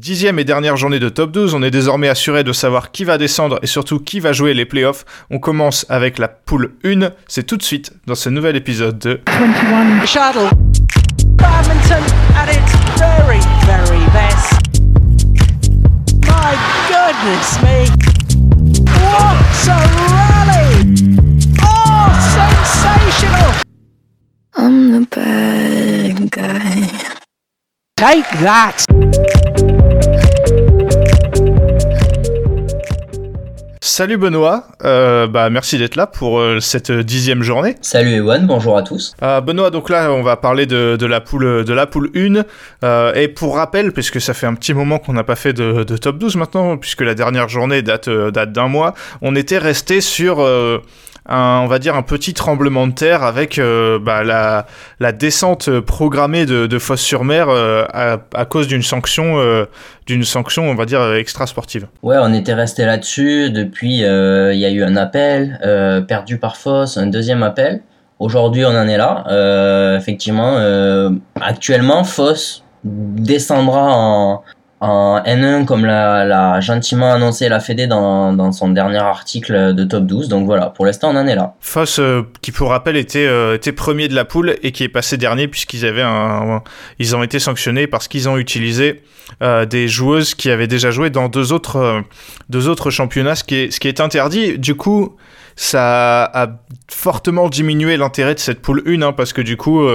Dixième et dernière journée de top 12, on est désormais assuré de savoir qui va descendre et surtout qui va jouer les playoffs. On commence avec la poule 1, c'est tout de suite dans ce nouvel épisode de 21 Shuttle. Badminton at its very, very best. My goodness me. What a rally! Oh, sensational! I'm the bad guy. Take that! Salut Benoît, euh, bah merci d'être là pour euh, cette dixième journée. Salut Ewan, bonjour à tous. Euh, Benoît, donc là on va parler de, la poule de la poule 1 et pour rappel, puisque ça fait un petit moment qu'on n'a pas fait de, top 12 maintenant, puisque la dernière journée date date d'un mois, on était resté sur un, on va dire un petit tremblement de terre avec euh, bah, la, descente programmée de, de Fosse-sur-Mer euh, à, cause d'une sanction, euh, d'une sanction, on va dire extra sportive. Ouais, on était resté là-dessus. Depuis, il y a eu un appel perdu par Fosse, un deuxième appel. Aujourd'hui, on en est là. effectivement, actuellement, Fosse descendra en, en N1 comme l'a gentiment annoncé la Fédé dans, dans, son dernier article de top 12. Donc voilà, pour l'instant on en est là. Foss, euh, qui pour rappel était, euh, était premier de la poule et qui est passé dernier puisqu'ils avaient un, ils ont été sanctionnés parce qu'ils ont utilisé euh, des joueuses qui avaient déjà joué dans deux autres, deux autres championnats, ce qui, est, ce qui est interdit. Du coup, ça a fortement diminué l'intérêt de cette poule 1 hein, parce que du coup,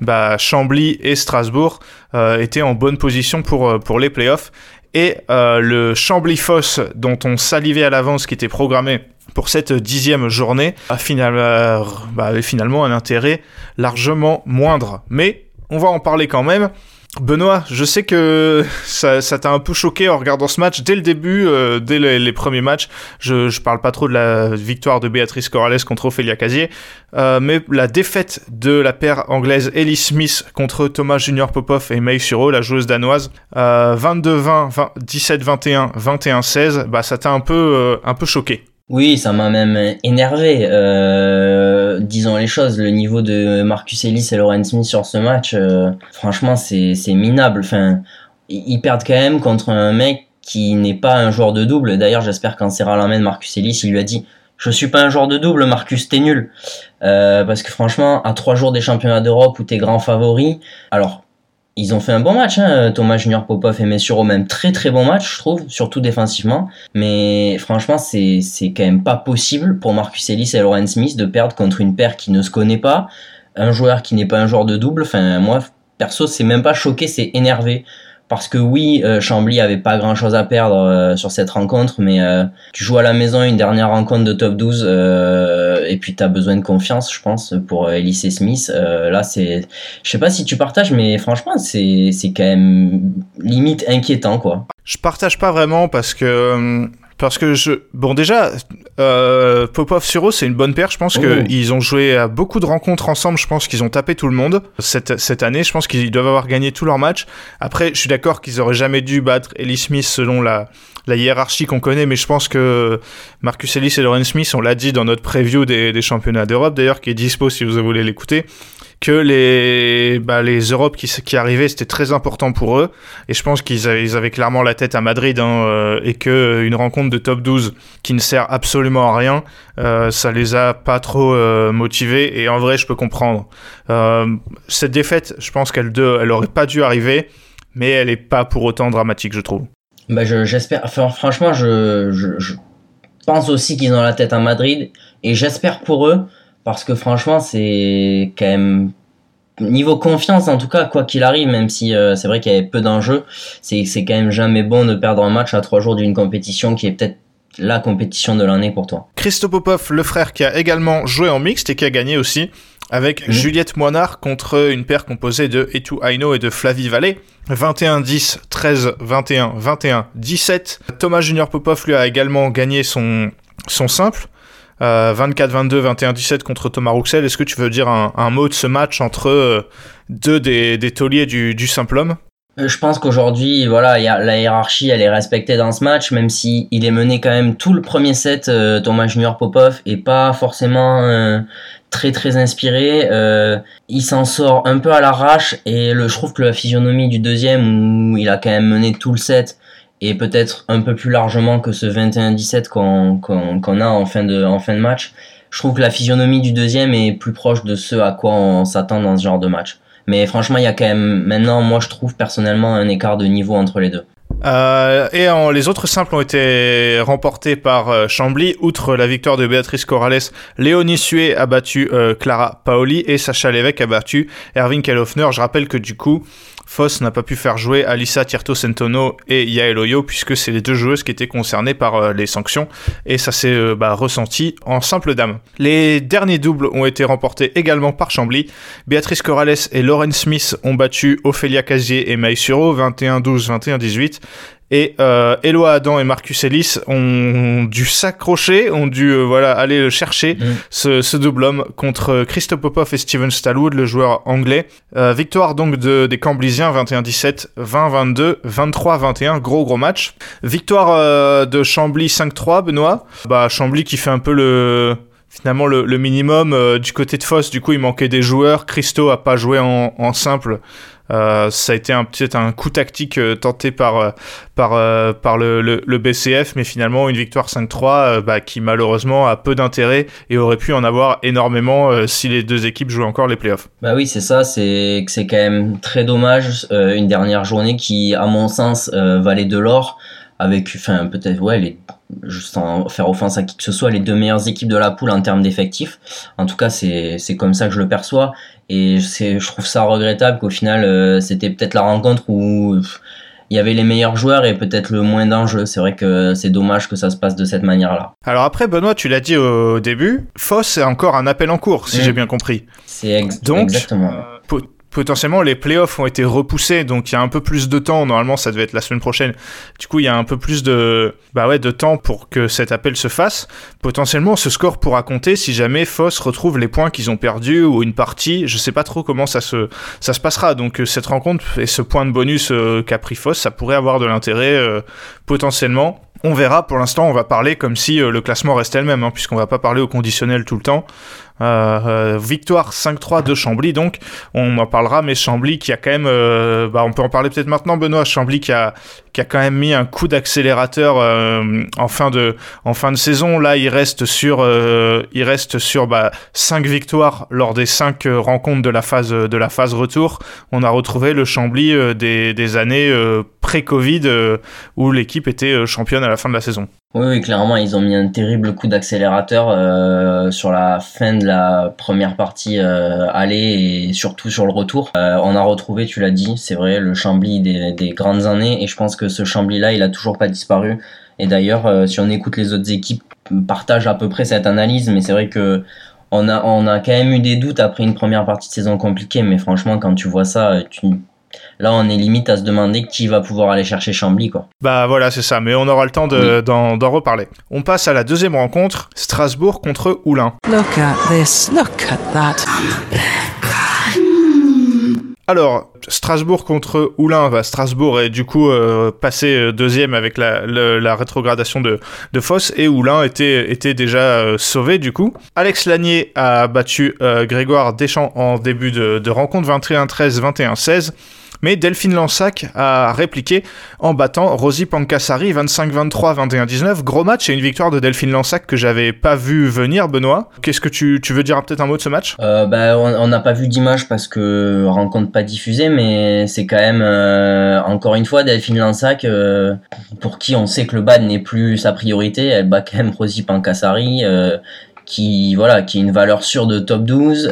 bah, Chambly et Strasbourg euh, étaient en bonne position pour, euh, pour les playoffs. Et euh, le Chambly-Foss, dont on salivait à l'avance, qui était programmé pour cette dixième journée, a finalement, bah, finalement un intérêt largement moindre. Mais on va en parler quand même. Benoît, je sais que ça, t'a un peu choqué en regardant ce match dès le début, euh, dès les, premiers matchs. Je, je parle pas trop de la victoire de Béatrice Corrales contre Ophélia Casier, euh, mais la défaite de la paire anglaise Ellie Smith contre Thomas Junior Popov et May Suro, la joueuse danoise, 22-20, 17-21, 21-16, bah ça t'a un peu, euh, un peu choqué. Oui, ça m'a même énervé. Euh, disons les choses, le niveau de Marcus Ellis et Lauren Smith sur ce match, euh, franchement, c'est minable. Enfin, ils perdent quand même contre un mec qui n'est pas un joueur de double. D'ailleurs, j'espère qu'en serrant la main Marcus Ellis, il lui a dit je suis pas un joueur de double, Marcus, t'es nul. Euh, parce que franchement, à trois jours des championnats d'Europe où t'es grand favori, alors ils ont fait un bon match, hein. Thomas Junior Popov et Messuro, même très très bon match, je trouve, surtout défensivement. Mais franchement, c'est quand même pas possible pour Marcus Ellis et Lauren Smith de perdre contre une paire qui ne se connaît pas, un joueur qui n'est pas un joueur de double. Enfin, moi, perso, c'est même pas choqué, c'est énervé parce que oui, euh, Chambly avait pas grand chose à perdre euh, sur cette rencontre, mais euh, tu joues à la maison une dernière rencontre de top 12 et puis tu as besoin de confiance, je pense, pour Elise Smith. là, c'est, je sais pas si tu partages, mais franchement, c'est c'est quand même limite inquiétant, quoi. Je partage pas vraiment parce que parce que je bon déjà euh, Popov Suro c'est une bonne paire. Je pense que qu'ils ont joué à beaucoup de rencontres ensemble. Je pense qu'ils ont tapé tout le monde. Cette, cette année je pense qu'ils doivent avoir gagné tous leurs matchs. Après je suis d'accord qu'ils auraient jamais dû battre Ellie Smith selon la, la hiérarchie qu'on connaît. Mais je pense que Marcus Ellis et Lauren Smith on l'a dit dans notre preview des, des championnats d'Europe d'ailleurs qui est dispo si vous voulez l'écouter que les, bah, les Europes qui, qui arrivaient, c'était très important pour eux. Et je pense qu'ils avaient, ils avaient clairement la tête à Madrid hein, euh, et que une rencontre de top 12 qui ne sert absolument à rien, euh, ça les a pas trop euh, motivés. Et en vrai, je peux comprendre. Euh, cette défaite, je pense qu'elle elle aurait pas dû arriver, mais elle est pas pour autant dramatique, je trouve. Bah, j'espère. enfin, franchement, je, je, je pense aussi qu'ils ont la tête à Madrid et j'espère pour eux parce que franchement, c'est quand même niveau confiance en tout cas quoi qu'il arrive même si euh, c'est vrai qu'il y avait peu d'enjeux c'est c'est quand même jamais bon de perdre un match à trois jours d'une compétition qui est peut-être la compétition de l'année pour toi. Christo Popov, le frère qui a également joué en mixte et qui a gagné aussi avec mhm. Juliette Moinard contre une paire composée de Etu Aino et de Flavie Vallée. 21-10, 13-21, 21-17. Thomas Junior Popov lui a également gagné son, son simple. 24-22, 21-17 contre Thomas Rouxel. Est-ce que tu veux dire un, mot de ce match entre euh, deux des, des tauliers du, du simple homme? Je pense qu'aujourd'hui, voilà, la hiérarchie, elle est respectée dans ce match, même si il est mené quand même tout le premier set, euh, Thomas Junior Popov, et pas forcément euh, très très inspiré. Euh, il s'en sort un peu à l'arrache, et le, je trouve que la physionomie du deuxième, où il a quand même mené tout le set, et peut-être un peu plus largement que ce 21-17 qu'on qu'on a en fin, de, en fin de match, je trouve que la physionomie du deuxième est plus proche de ce à quoi on s'attend dans ce genre de match. Mais franchement, il y a quand même maintenant, moi je trouve personnellement un écart de niveau entre les deux. Euh, et en, les autres simples ont été remportés par euh, Chambly. Outre la victoire de Béatrice Corrales, Léonie Sué a battu euh, Clara Paoli et Sacha Lévesque a battu Erwin Kellhoffner. Je rappelle que du coup, Foss n'a pas pu faire jouer Alissa Tierto Centono et Yael Oyo puisque c'est les deux joueuses qui étaient concernées par euh, les sanctions et ça s'est euh, bah, ressenti en simple dame. Les derniers doubles ont été remportés également par Chambly. Béatrice Corrales et Lauren Smith ont battu Ophélia Casier et Maï Suro 21-12, 21-18 et euh, Eloi Adam et Marcus Ellis ont dû s'accrocher, ont dû euh, voilà aller le chercher mm. ce, ce, double homme contre Christophe Popov et Steven Stallwood, le joueur anglais. Euh, victoire donc de, des Camblisiens 21-17, 20-22, 23-21, gros gros match. Victoire euh, de Chambly 5-3, Benoît. Bah Chambly qui fait un peu le finalement le, le minimum euh, du côté de Foss. Du coup, il manquait des joueurs. Christo a pas joué en, en simple. Euh, ça a été un, peut-être un coup tactique euh, tenté par, euh, par, le, BCF, mais finalement une victoire 5-3 bah, qui malheureusement a peu d'intérêt et aurait pu en avoir énormément si les deux équipes jouaient encore les playoffs. Bah oui, c'est ça, c'est c'est quand même très dommage. une dernière journée qui, à mon sens, valait de l'or avec, enfin, peut-être, ouais, les, juste sans faire offense à qui que ce soit, les deux meilleures équipes de la poule en termes d'effectifs. En tout cas, c'est comme ça que je le perçois. Et je trouve ça regrettable qu'au final, euh, c'était peut-être la rencontre où il y avait les meilleurs joueurs et peut-être le moins d'enjeux. C'est vrai que c'est dommage que ça se passe de cette manière-là. Alors après, Benoît, tu l'as dit au début, Foss est encore un appel en cours, si mmh. j'ai bien compris. C'est exactement. Euh, potentiellement les playoffs ont été repoussés, donc il y a un peu plus de temps. Normalement, ça devait être la semaine prochaine. Du coup, il y a un peu plus de, bah ouais, de temps pour que cet appel se fasse. Potentiellement, ce score pourra compter si jamais Foss retrouve les points qu'ils ont perdus ou une partie. Je sais pas trop comment ça se, ça se passera. Donc euh, cette rencontre et ce point de bonus euh, qu'a pris Foss, ça pourrait avoir de l'intérêt euh, potentiellement. On verra, pour l'instant, on va parler comme si le classement restait le même, hein, puisqu'on va pas parler au conditionnel tout le temps. Euh, euh, victoire 5-3 de Chambly, donc on en parlera, mais Chambly qui a quand même, euh, bah, on peut en parler peut-être maintenant, Benoît, Chambly qui a, qui a quand même mis un coup d'accélérateur en fin de, en fin de saison. Là, il reste sur, il reste sur bah, 5 victoires lors des 5 rencontres de la phase, de la phase retour. On a retrouvé le Chambly des, des années pré-Covid où l'équipe était championne à la fin de la saison. Oui, oui, clairement, ils ont mis un terrible coup d'accélérateur euh, sur la fin de la première partie euh, aller et surtout sur le retour. Euh, on a retrouvé, tu l'as dit, c'est vrai, le Chambly des, des, grandes années et je pense que ce Chambly-là, il a toujours pas disparu. Et d'ailleurs, euh, si on écoute les autres équipes, partagent à peu près cette analyse, mais c'est vrai que on a, on a quand même eu des doutes après une première partie de saison compliquée, mais franchement, quand tu vois ça, tu, là on est limite à se demander qui va pouvoir aller chercher Chambly quoi. Bah voilà c'est ça, mais on aura le temps d'en de, reparler. On passe à la deuxième rencontre, Strasbourg contre Oulin. Look at this, look at that. Alors, Strasbourg contre Oulin, bah, Strasbourg est du coup euh, passé euh, deuxième avec la, rétrogradation de, de Foss et Oulin était, déjà euh, sauvé du coup. Alex Lanier a battu Grégoire Deschamps en début de, de rencontre 21-13, 21-16 mais Delphine Lansac a répliqué en battant Rosie Pancassari 25-23, 21-19. Gros match et une victoire de Delphine Lansac que j'avais pas vu venir, Benoît. Qu'est-ce que tu, tu veux dire peut-être un mot de ce match? Euh, bah, On n'a pas vu d'image parce que rencontre pas diffusée, mais c'est quand même, euh, encore une fois, Delphine Lansac, euh, pour qui on sait que le bad n'est plus sa priorité, elle bat quand même Rosie Pancassari, euh, qui, voilà, qui est une valeur sûre de top 12.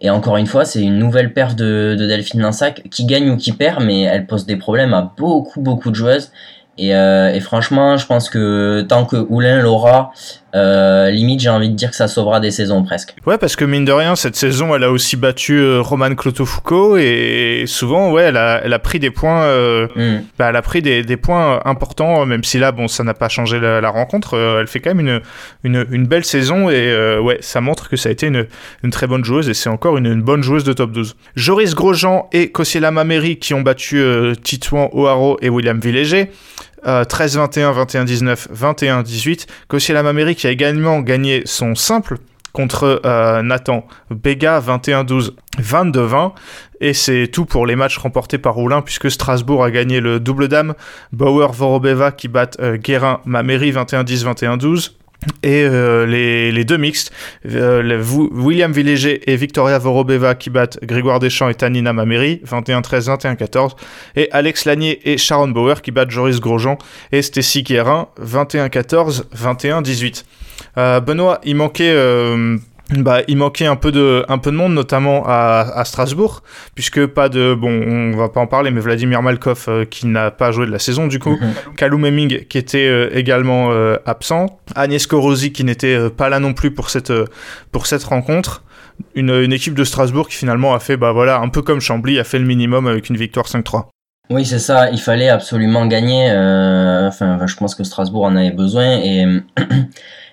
Et encore une fois, c'est une nouvelle perf de, de Delphine Linsac qui gagne ou qui perd, mais elle pose des problèmes à beaucoup, beaucoup de joueuses. Et, euh, et franchement, je pense que tant que Oulin l'aura, euh, limite, j'ai envie de dire que ça sauvera des saisons presque. Ouais, parce que mine de rien, cette saison, elle a aussi battu euh, Roman Clotofoucault et souvent, ouais, elle a, elle a pris des points, euh, mm. bah, elle a pris des, des, points importants, même si là, bon, ça n'a pas changé la, rencontre. Euh, elle fait quand même une, une, une belle saison et euh, ouais, ça montre que ça a été une, une très bonne joueuse et c'est encore une, une, bonne joueuse de top 12. Joris Grosjean et Kosiela Mameri qui ont battu Titouan O'Haro et William Villéger. 13-21, 21-19, 21-18. Kosiela Mameri qui a également gagné son simple contre euh, Nathan Bega 21-12, 22-20. Et c'est tout pour les matchs remportés par Roulin, puisque Strasbourg a gagné le double dame. Bauer Vorobeva qui battent euh, Guérin Mameri 21-10, 21-12. Et euh, les, deux mixtes, William Villéger et Victoria Vorobeva qui battent Grégoire Deschamps et Tanina Mameri, 21-13, 21-14. Et Alex Lanier et Sharon Bauer qui battent Joris Grosjean et Stacy Guérin, 21-14, 21-18. Euh, Benoît, il manquait euh, bah, il manquait un peu de, un peu de monde, notamment à, à, Strasbourg, puisque pas de, bon, on va pas en parler, mais Vladimir Malkov euh, qui n'a pas joué de la saison du coup, Kalou Meming qui était également absent, Agnès Korosi qui n'était pas là non plus pour cette, pour cette rencontre. Une, une, équipe de Strasbourg qui finalement a fait, bah voilà, un peu comme Chambly, a fait le minimum avec une victoire 5-3. Oui, c'est ça, il fallait absolument gagner. enfin, je pense que Strasbourg en avait besoin et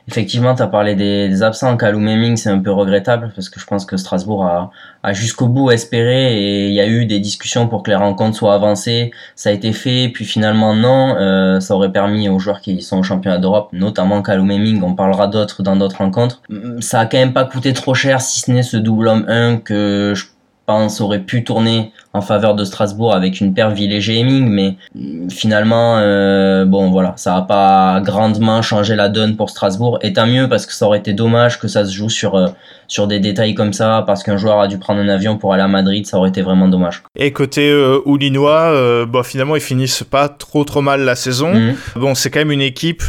Effectivement, tu as parlé des, absents. Kalou Meming, c'est un peu regrettable parce que je pense que Strasbourg a, a jusqu'au bout espéré et il y a eu des discussions pour que les rencontres soient avancées. Ça a été fait, puis finalement non. Euh, ça aurait permis aux joueurs qui sont au championnat d'Europe, notamment Kalou Meming, on parlera d'autres dans d'autres rencontres. Ça a quand même pas coûté trop cher si ce n'est ce double homme 1 que je pense aurait pu tourner en faveur de Strasbourg avec une paire Villéger-Heming, mais mm, finalement, euh, bon voilà, ça n'a pas grandement changé la donne pour Strasbourg, et tant mieux parce que ça aurait été dommage que ça se joue sur, euh, sur des détails comme ça, parce qu'un joueur a dû prendre un avion pour aller à Madrid, ça aurait été vraiment dommage. Et côté euh, Oulinois, bon, finalement ils finissent pas trop trop mal la saison. Mhm. Bon, c'est quand même une équipe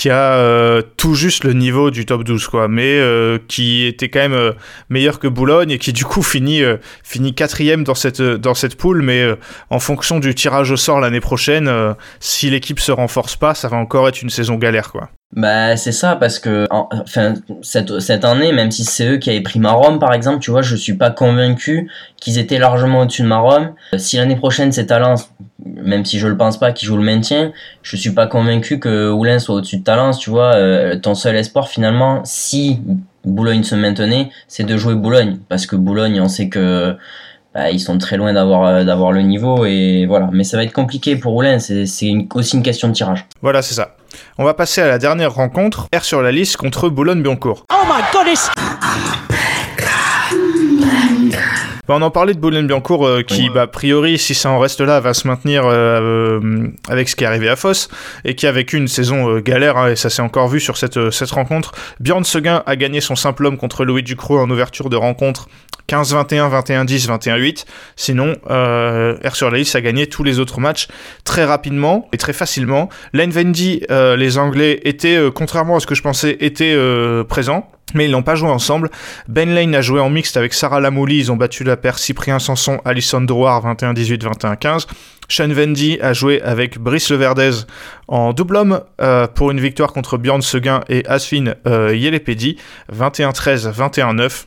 qui a euh, tout juste le niveau du top 12 quoi mais euh, qui était quand même euh, meilleur que Boulogne et qui du coup finit quatrième dans cette poule mais en fonction du tirage au sort l'année prochaine si l'équipe se renforce pas ça va encore être une saison galère quoi. Bah c'est ça parce que cette, année même si c'est eux qui avaient pris Marom par exemple tu vois je suis pas convaincu qu'ils étaient largement au-dessus de Marom si l'année prochaine c'est Talence même si je le pense pas qu'ils jouent le maintien je suis pas convaincu que Oulin soit au-dessus de Talence tu vois euh, ton seul espoir finalement si Boulogne se maintenait c'est de jouer Boulogne parce que Boulogne on sait que bah, ils sont très loin d'avoir euh, d'avoir le niveau et voilà. Mais ça va être compliqué pour Roulin, c'est aussi une question de tirage. Voilà, c'est ça. On va passer à la dernière rencontre, R sur la liste contre Boulogne-Billancourt. Oh my goodness bah, on en parlait de Boulogne-Billancourt euh, qui, bah, a priori, si ça en reste là, va se maintenir euh, euh, avec ce qui est arrivé à Foss et qui a vécu une saison galère, hein, et ça s'est encore vu sur cette, cette rencontre. Bjorn Seguin a gagné son simple homme contre Louis Ducrot en ouverture de rencontre 15-21, 21-10, 21-8. Sinon, R sur la liste a gagné tous les autres matchs très rapidement et très facilement. Len Vendy, les Anglais étaient, contrairement à ce que je pensais, étaient présents mais ils n'ont pas joué ensemble. Ben Lane a joué en mixte avec Sarah Lamouli, ils ont battu la paire Cyprien Sanson, Alison Drouard 21-18, 21-15. Sean Vendy a joué avec Brice Leverdez en double homme euh, pour une victoire contre Bjorn Seguin et Asfin Yelepedi 21-13, 21-9.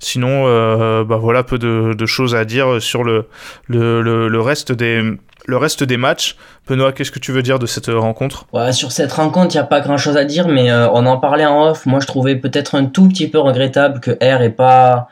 Sinon, euh, bah voilà, peu de, choses à dire sur le, le reste des, le reste des matchs. Benoît, qu'est-ce que tu veux dire de cette rencontre? Sur cette rencontre, il n'y a pas grand-chose à dire, mais euh, on en parlait en off. Moi, je trouvais peut-être un tout petit peu regrettable que R ait pas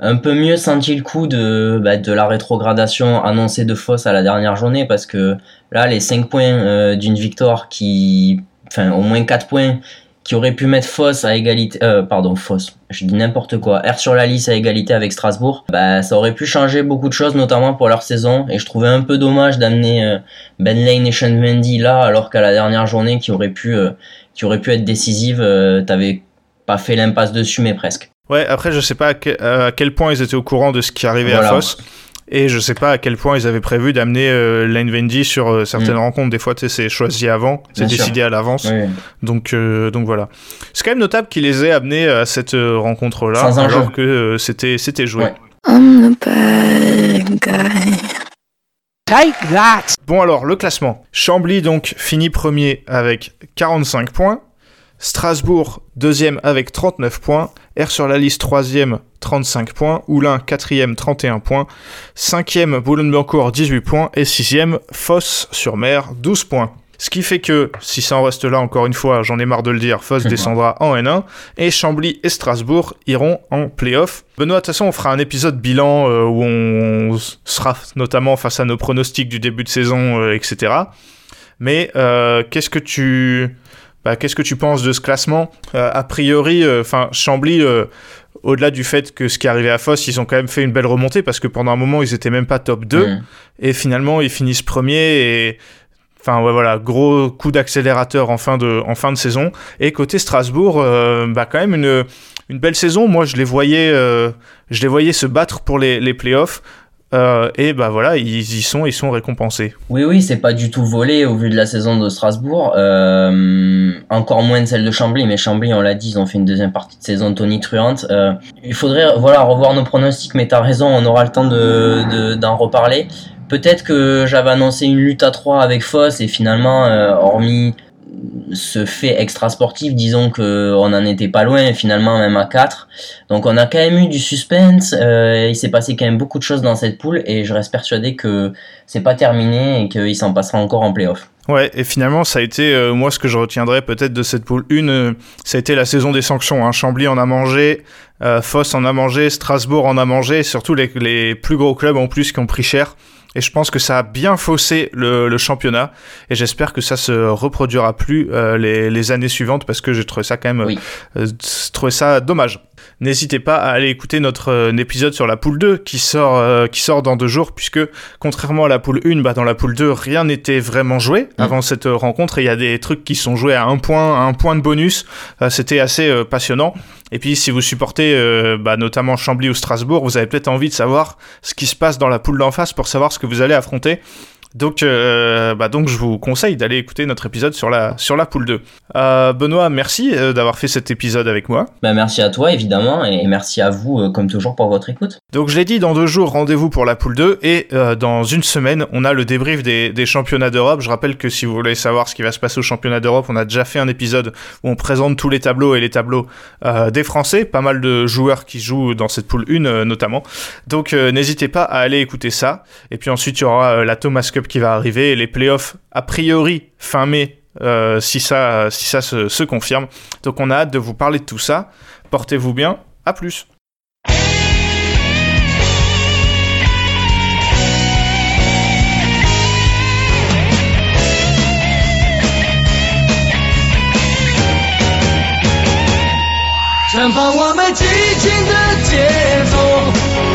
un peu mieux senti le coup de, bah, de la rétrogradation annoncée de Foss à la dernière journée, parce que là, les 5 points euh, d'une victoire qui... Enfin, au moins 4 points qui aurait pu mettre Foss à égalité, euh, pardon, Foss, je dis n'importe quoi, R sur la liste à égalité avec Strasbourg, bah, ça aurait pu changer beaucoup de choses, notamment pour leur saison, et je trouvais un peu dommage d'amener euh, Ben Lane et Sean Mendy là, alors qu'à la dernière journée qui aurait pu, euh, qui aurait pu être décisive, t'avais pas fait l'impasse dessus, mais presque. Ouais, après, je sais pas à, quel point ils étaient au courant de ce qui arrivait à Foss. Et je sais pas à quel point ils avaient prévu d'amener euh, Lane Vendy sur euh, certaines mm. rencontres. Des fois, c'est choisi avant, c'est décidé à l'avance. Donc, euh, donc voilà. C'est quand même notable qu'ils les aient amenés à cette rencontre-là, alors que c'était c'était joué. Take that. Bon alors, le classement. Chambly donc finit premier avec 45 points. Strasbourg, deuxième avec 39 points. R sur la liste, troisième, 35 points. Oulin, quatrième, 31 points. Cinquième, Boulogne-Billancourt, 18 points. Et sixième, Fosse-sur-Mer, 12 points. Ce qui fait que, si ça en reste là, encore une fois, j'en ai marre de le dire, Foss descendra en N1 et Chambly et Strasbourg iront en playoff. Benoît, de toute façon, on fera un épisode bilan euh, où on sera notamment face à nos pronostics du début de saison, euh, etc. Mais euh, qu'est-ce que tu... Bah, qu'est-ce que tu penses de ce classement? A priori, enfin Chambly, au-delà du fait que ce qui est arrivé à Foss, ils ont quand même fait une belle remontée parce que pendant un moment, ils étaient même pas top 2. Mm. Et finalement, ils finissent premiers et Enfin ouais, voilà, gros coup d'accélérateur en fin de en fin de saison. Et côté Strasbourg, euh, bah quand même une une belle saison. Moi je les voyais euh, je les voyais se battre pour les les playoffs. Euh, et bah voilà, ils y sont, ils sont récompensés. Oui, oui, c'est pas du tout volé au vu de la saison de Strasbourg. encore moins de celle de Chambly, mais Chambly, on l'a dit, ils ont fait une deuxième partie de saison Tony Truante. il faudrait voilà revoir nos pronostics, mais t'as raison, on aura le temps de d'en reparler. Peut-être que j'avais annoncé une lutte à 3 avec Foss et finalement, euh, hormis ce fait extra sportif, disons que on n'en était pas loin, finalement même à 4. Donc on a quand même eu du suspense, euh, il s'est passé quand même beaucoup de choses dans cette poule et je reste persuadé que c'est pas terminé et qu'il s'en passera encore en playoff. Ouais, et finalement, ça a été, euh, moi, ce que je retiendrai peut-être de cette poule 1, ça a été la saison des sanctions. Hein. Chambly en a mangé, Foss en a mangé, Strasbourg en a mangé, surtout les, les plus gros clubs en plus qui ont pris cher. Et je pense que ça a bien faussé le, championnat. Et j'espère que ça se reproduira plus euh, les, années suivantes parce que j'ai trouvé ça quand même, euh, trouvé ça dommage. N'hésitez pas à aller écouter notre euh, épisode sur la poule 2 qui sort, euh, qui sort dans deux jours, puisque contrairement à la poule 1, bah, dans la poule 2, rien n'était vraiment joué mm. avant cette euh, rencontre. Et il y a des trucs qui sont joués à un point, à un point de bonus. C'était assez passionnant. Et puis, si vous supportez bah, notamment Chambly ou Strasbourg, vous avez peut-être envie de savoir ce qui se passe dans la poule d'en face pour savoir ce que vous allez affronter. Donc, euh, bah donc je vous conseille d'aller écouter notre épisode sur la, sur la poule 2. Euh, Benoît, merci euh, d'avoir fait cet épisode avec moi. Bah, merci à toi, évidemment, et merci à vous, comme toujours, pour votre écoute. Donc, je l'ai dit, dans deux jours, rendez-vous pour la poule 2, et dans une semaine, on a le débrief des, des championnats d'Europe. Je rappelle que si vous voulez savoir ce qui va se passer au championnat d'Europe, on a déjà fait un épisode où on présente tous les tableaux et les tableaux des Français, pas mal de joueurs qui jouent dans cette poule 1 notamment. Donc, n'hésitez pas à aller écouter ça. Et puis ensuite, il y aura la Thomas Cup qui va arriver, les playoffs a priori fin mai euh, si ça, si ça se, se, confirme. Donc on a hâte de vous parler de tout ça. Portez-vous bien, à plus.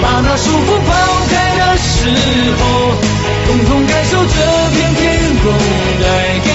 把那束缚抛开的时候， 共同感受这片天空来